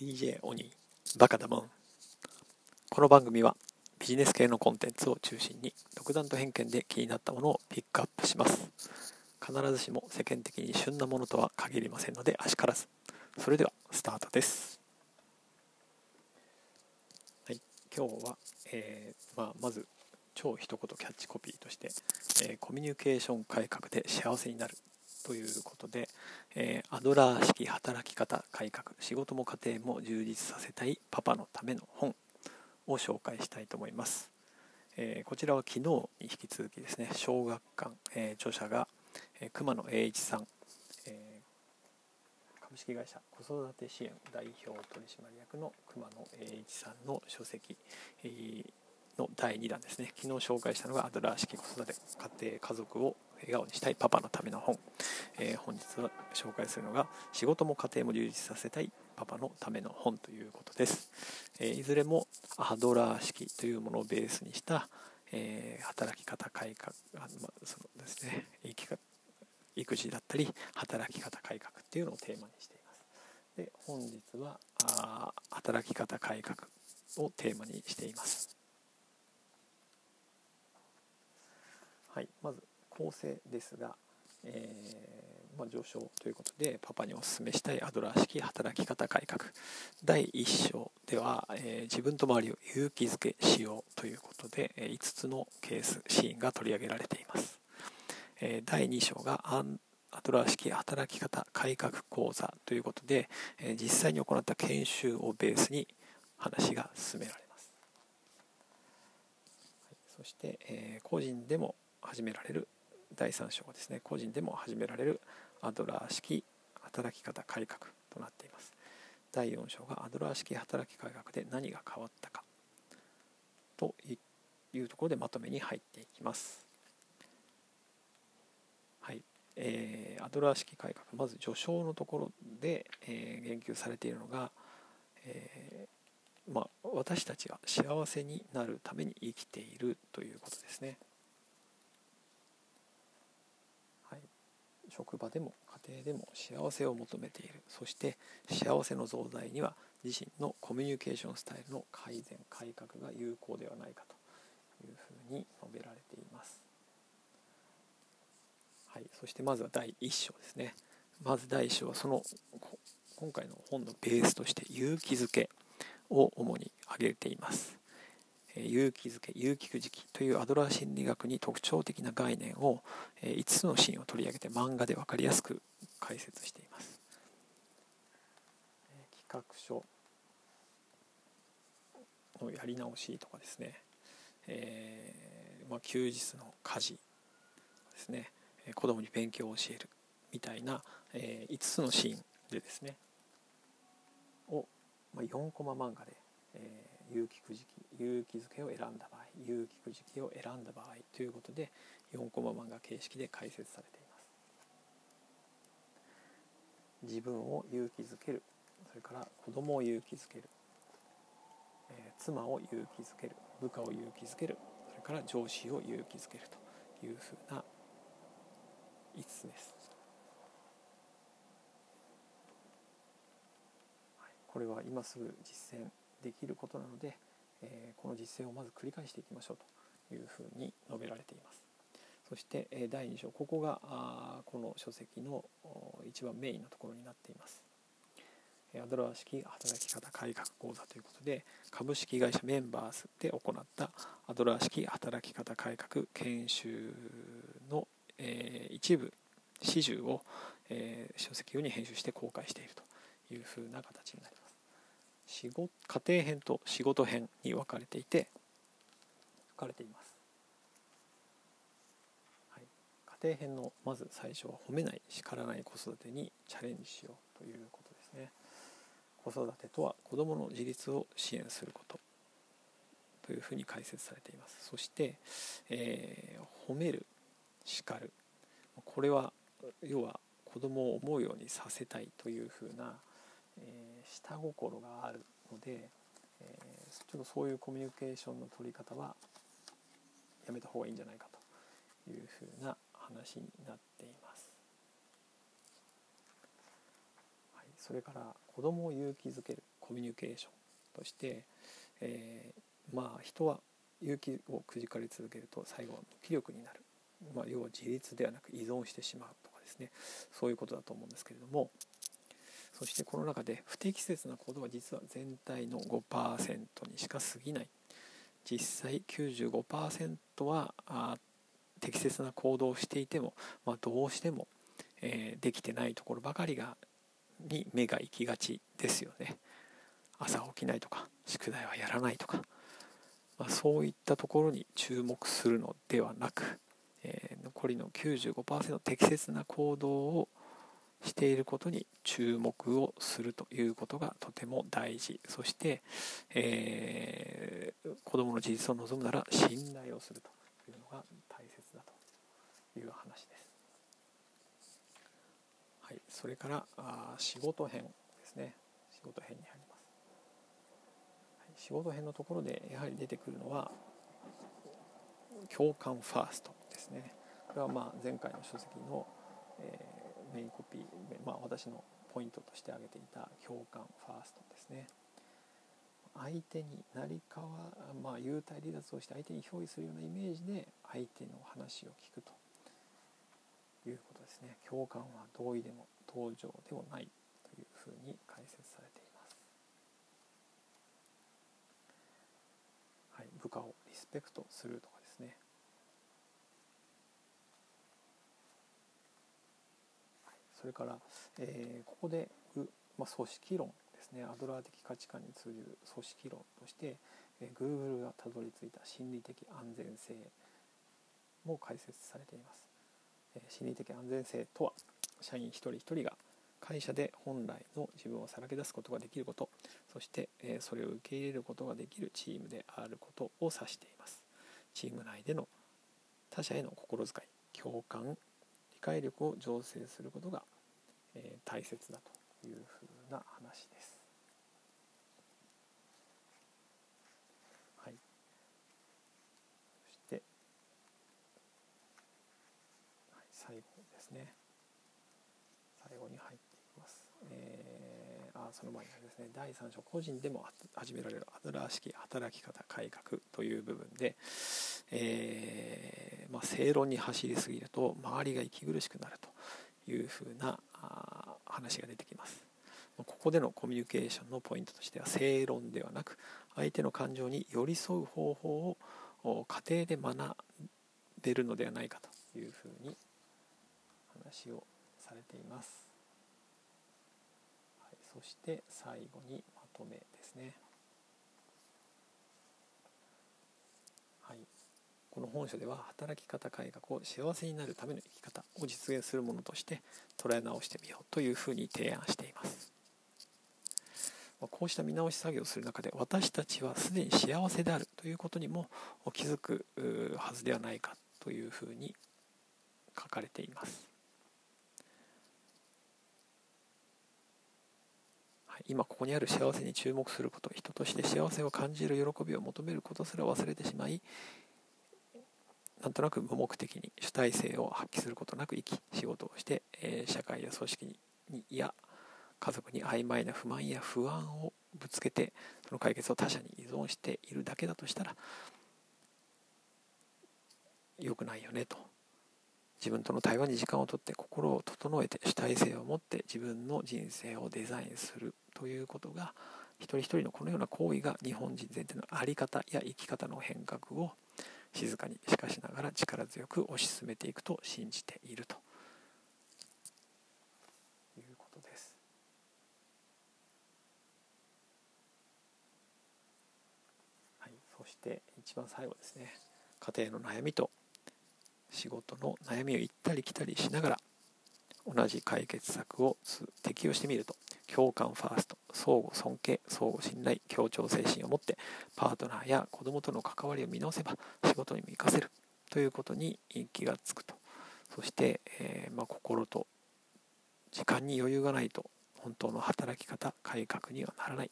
DJ オニーバカだもん。この番組はビジネス系のコンテンツを中心に独断と偏見で気になったものをピックアップします。必ずしも世間的に旬なものとは限りませんのであしからず。それではスタートです。はい今日は、えー、まあ、まず超一言キャッチコピーとして、えー、コミュニケーション改革で幸せになるということで、えー、アドラー式働き方改革仕事も家庭も充実させたいパパのための本を紹介したいと思います、えー、こちらは昨日に引き続きですね小学館、え著者が、え熊野栄一さん、え株式会社子育て支援代表取締役の熊野栄一さんの書籍、えの第2弾ですね。昨日紹介したのがアドラー式子育て家庭家族を笑顔にしたいパパのための本、えー、本日は紹介するのが仕事も家庭も充実させたいパパのための本ということです、えー、いずれもアドラー式というものをベースにした、えー、働き方改革あ、まあ、そのですね生き育児だったり働き方改革っていうのをテーマにしています。で本日はあ働き方改革をテーマにしています。はいまず構成ですが、えー、まあ、上昇ということでパパにお勧めしたいアドラー式働き方改革。第1章では、えー、自分と周りを勇気づけしようということで、5つのケースシーンが取り上げられています、え第2章がアドラー式働き方改革講座ということで、え実際に行った研修をベースに話が進められます、そして、え個人でも始められる第3章はですね個人でも始められるアドラー式働き方改革となっています。第4章がアドラー式働き改革で何が変わったかというところでまとめに入っていきます。はい、えー、アドラー式改革まず序章のところで、えー、言及されているのが、えー、まあ、私たちが幸せになるために生きているということですね。職場でも家庭でも幸せを求めている。そして幸せの増大には自身のコミュニケーションスタイルの改善改革が有効ではないかというふうに述べられています、はい、そしてまずは第1章ですね。まず第1章はその今回の本のベースとして勇気づけを主に挙げています。勇気づけ勇気くじきというアドラー心理学に特徴的な概念を5つのシーンを取り上げて漫画で分かりやすく解説しています。企画書のやり直しとかですね、えー、まあ、休日の家事ですね。子供に勉強を教えるみたいな、えー、5つのシーンでですね。を、まあ、4コマ漫画で、えー有機くじき有機漬けを選んだ場合有機くじきを選んだ場合ということで4コマ漫画形式で解説されています。自分を勇気づける。それから子供を勇気づける、えー、妻を勇気づける。部下を勇気づける。それから上司を勇気づける。というふうな5つです、これは今すぐ実践できることなので、えこの実践をまず繰り返していきましょうというふうに述べられています。そして第2章ここがこの書籍の一番メインのところになっています。アドラー式働き方改革講座ということで株式会社メンバーズで行ったアドラー式働き方改革研修の、え一部始終を、え書籍用に編集して公開しているというふうな形になります。仕事家庭編と仕事編に分かれていて書かれています、はい、家庭編のまず最初は褒めない叱らない子育てにチャレンジしようということですね。子育てとは子どもの自立を支援することというふうに解説されています。そして、えー、褒める叱る。これは要は子供を思うようにさせたいというふうなえー、下心があるので、えー、ちょっとそういうコミュニケーションの取り方はやめた方がいいんじゃないかというふうな話になっています。はい、それから子供を勇気づけるコミュニケーションとして、えー、まあ人は勇気をくじかれ続けると最後は無気力になる、まあ、要は自立ではなく依存してしまうとかですねそういうことだと思うんですけれどもそしてこの中で不適切な行動は実は全体の5%にしか過ぎない実際95%はあ適切な行動をしていても、まあ、どうしても、えー、できてないところばかりがに目が行きがちですよね。朝起きないとか宿題はやらないとか、まあ、そういったところに注目するのではなく、えー、残りの95%適切な行動をしていることに注目をするということがとても大事。そして、えー、子どもの自立を望むなら信頼をするというのが大切だという話です。はい、それからあ仕事編ですね。仕事編に入ります、はい、仕事編のところでやはり出てくるのは共感ファーストですね。これはまあ前回の書籍の、えーメインコピー、まあ、私のポイントとして挙げていた共感ファーストですね。相手に成り代わまあ幽体離脱をして相手に憑依するようなイメージで相手の話を聞くということですね。共感は同意でも登場でもないというふうに解説されています、はい、部下をリスペクトするとかですね。それから、えー、ここで、まあ、組織論ですね。アドラー的価値観に通じる組織論として、えー、Google がたどり着いた心理的安全性も解説されています、えー、心理的安全性とは社員一人一人が会社で本来の自分をさらけ出すことができること。そして、えそれを受け入れることができるチームであることを指しています。チーム内での他者への心遣い共感解力を醸成することが、えー、大切だというふうな話です。はい、そして、はい、最後ですね最後に入っていきます。えー、あその前にですね第3章個人でも始められるアドラー式働き方改革という部分で、えーまあ、正論に走りすぎると周りが息苦しくなるというふうな話が出てきます。ここでのコミュニケーションのポイントとしては正論ではなく相手の感情に寄り添う方法を家庭で学べるのではないかというふうに話をされています。そして最後にまとめですね。はい。この本書では働き方改革を幸せになるための生き方を実現するものとして捉え直してみようというふうに提案しています。こうした見直し作業をする中で私たちはすでに幸せであるということにも気づくはずではないかというふうに書かれています。今ここにある幸せに注目すること人として幸せを感じる喜びを求めることすら忘れてしまいなんとなく無目的に主体性を発揮することなく生き仕事をして、えー、社会や組織にや家族に曖昧な不満や不安をぶつけてその解決を他者に依存しているだけだとしたら良くないよねと。自分との対話に時間をとって心を整えて主体性を持って自分の人生をデザインするということが一人一人のこのような行為が日本人全体の在り方や生き方の変革を静かにしかしながら力強く推し進めていくと信じているということです。はい、そして一番最後ですね家庭の悩みと仕事の悩みを行ったり来たりしながら同じ解決策を適用してみると共感ファースト相互尊敬相互信頼協調精神を持ってパートナーや子供との関わりを見直せば仕事にも生かせるということに気がつくと。そして、えー、まあ、心と時間に余裕がないと本当の働き方改革にはならない。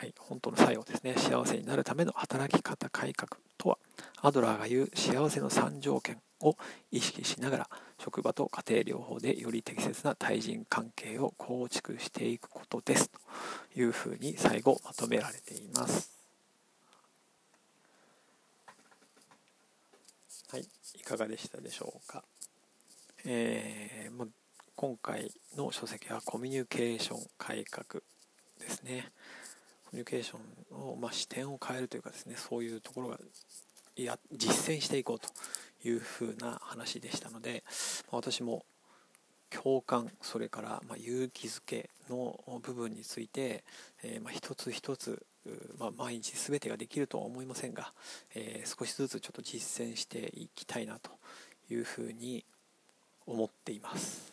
はい本当の最後ですね幸せになるための働き方改革とはアドラーが言う幸せの3条件を意識しながら職場と家庭療法でより適切な対人関係を構築していくことですというふうに最後まとめられています。はい、いかがでしたでしょうか。えー、今回の書籍はコミュニケーション改革ですね。コミュニケーションを、まあ、視点を変えるというかですねそういうところがいや実践していこうというふうな話でしたので、まあ、私も共感それからま勇気づけの部分について、えー、まあ一つ一つ、まあ、毎日全てができるとは思いませんが、えー、少しずつちょっと実践していきたいなというふうに思っています。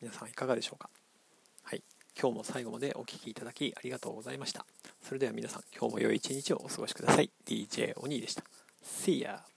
皆さんいかがでしょうか？今日も最後までお聴きいただきありがとうございました。それでは皆さん今日も良い一日をお過ごしください。DJ お兄でした。See ya